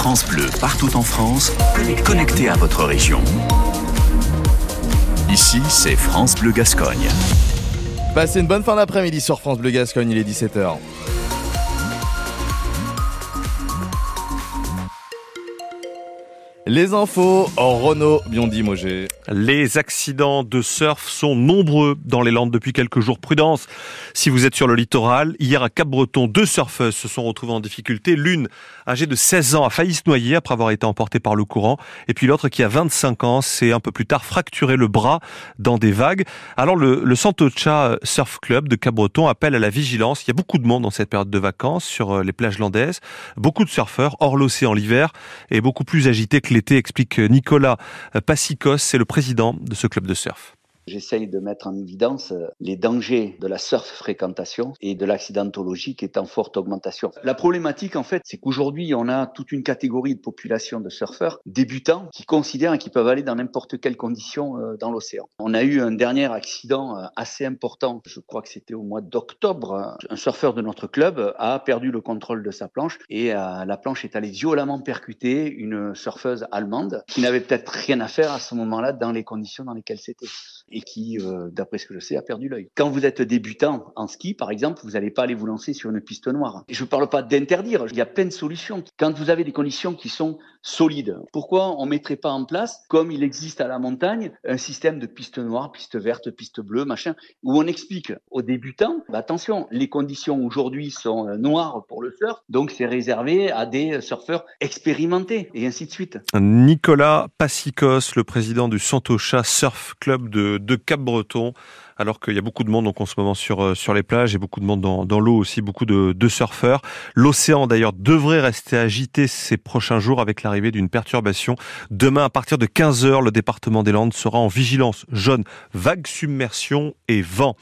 France Bleu, partout en France, connecté à votre région. Ici, c'est France Bleu Gascogne. Passez une bonne fin d'après-midi sur France Bleu Gascogne, il est 17h. Les infos, Renaud Biondi-Mogé. Les accidents de surf sont nombreux dans les Landes depuis quelques jours. Prudence, si vous êtes sur le littoral. Hier à Cap-Breton, deux surfeuses se sont retrouvées en difficulté. L'une, âgée de 16 ans, a failli se noyer après avoir été emportée par le courant. Et puis l'autre, qui a 25 ans, s'est un peu plus tard fracturé le bras dans des vagues. Alors le, Santocha Surf Club de Cap-Breton appelle à la vigilance. Il y a beaucoup de monde dans cette période de vacances sur euh, les plages landaises. Beaucoup de surfeurs hors l'océan l'hiver et beaucoup plus agités que explique Nicolas Passicos, c'est le président de ce club de surf. J'essaye de mettre en évidence euh, les dangers de la surf fréquentation et de l'accidentologie qui est en forte augmentation. La problématique, en fait, c'est qu'aujourd'hui, on a toute une catégorie de population de surfeurs débutants qui considèrent qu'ils peuvent aller dans n'importe quelle condition euh, dans l'océan. On a eu un dernier accident euh, assez important, je crois que c'était au mois d'octobre. Un surfeur de notre club a perdu le contrôle de sa planche et la planche est allée violemment percuter une surfeuse allemande qui n'avait peut-être rien à faire à ce moment-là dans les conditions dans lesquelles c'était qui, euh, d'après ce que je sais, a perdu l'œil. Quand vous êtes débutant en ski, par exemple, vous n'allez pas aller vous lancer sur une piste noire. Je ne parle pas d'interdire, il y a plein de solutions. Quand vous avez des conditions qui sont solides, pourquoi on ne mettrait pas en place, comme il existe à la montagne, un système de piste noire, piste verte, piste bleue, machin, où on explique aux débutants, bah attention, les conditions aujourd'hui sont euh, noires pour le surf, donc c'est réservé à des surfeurs expérimentés, et ainsi de suite. Nicolas Passicos, le président du Santocha Surf Club de de Cap-Breton, alors qu'il y a beaucoup de monde donc, en ce moment sur, euh, sur les plages et beaucoup de monde dans, l'eau aussi, beaucoup de, de surfeurs. L'océan d'ailleurs devrait rester agité ces prochains jours avec l'arrivée d'une perturbation. Demain à partir de 15h, le département des Landes sera en vigilance jaune, vague submersion et vent.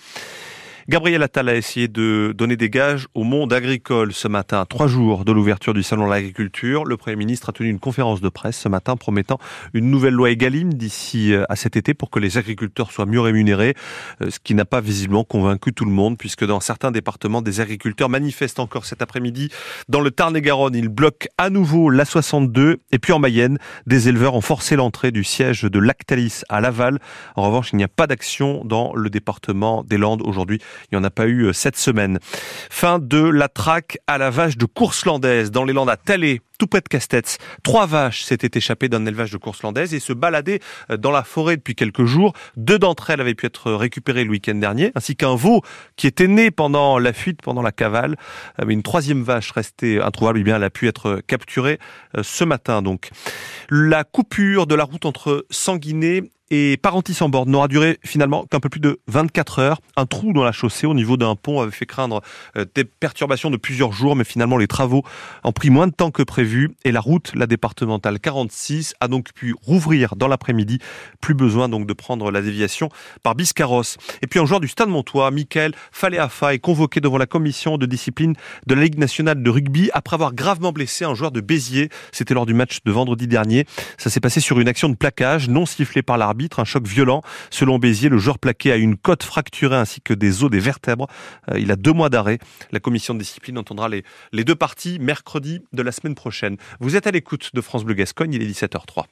Gabriel Attal a essayé de donner des gages au monde agricole ce matin, trois jours de l'ouverture du salon de l'agriculture. Le Premier ministre a tenu une conférence de presse ce matin promettant une nouvelle loi Egalim d'ici euh, à cet été pour que les agriculteurs soient mieux rémunérés, euh, ce qui n'a pas visiblement convaincu tout le monde puisque dans certains départements, des agriculteurs manifestent encore cet après-midi. Dans le Tarn-et-Garonne, ils bloquent à nouveau la 62 et puis en Mayenne, des éleveurs ont forcé l'entrée du siège de Lactalis à Laval. En revanche, il n'y a pas d'action dans le département des Landes aujourd'hui. Il n'y en a pas eu euh, cette semaine. Fin de la traque à la vache de course landaise dans les Landes à Talé, tout près de Castets. Trois vaches s'étaient échappées d'un élevage de course landaise et se baladaient euh, dans la forêt depuis quelques jours. Deux d'entre elles avaient pu être récupérées le week-end dernier, ainsi qu'un veau qui était né pendant la fuite, pendant la cavale. Euh, mais une troisième vache restée introuvable, eh bien, elle a pu être capturée ce matin. Donc, la coupure de la route entre Sanguinet et Parentis en bord n'aura duré finalement qu'un peu plus de 24 heures. Un trou dans la chaussée au niveau d'un pont avait fait craindre euh, des perturbations de plusieurs jours, mais finalement les travaux ont pris moins de temps que prévu et la route, la départementale 46, a donc pu rouvrir dans l'après-midi. Plus besoin donc de prendre la déviation par Biscarros. Et puis un joueur du Stade Montois, Michael Faléafa, est convoqué devant la commission de discipline de la Ligue nationale de rugby après avoir gravement blessé un joueur de Béziers. C'était lors du match de vendredi dernier. Ça s'est passé sur une action de plaquage non sifflée par l'arbitre un choc violent. Selon Béziers, le joueur plaqué a une côte fracturée ainsi que des os des vertèbres. Euh, il a deux mois d'arrêt. La commission de discipline entendra les, les deux parties mercredi de la semaine prochaine. Vous êtes à l'écoute de France Bleu Gascogne, il est 17h03.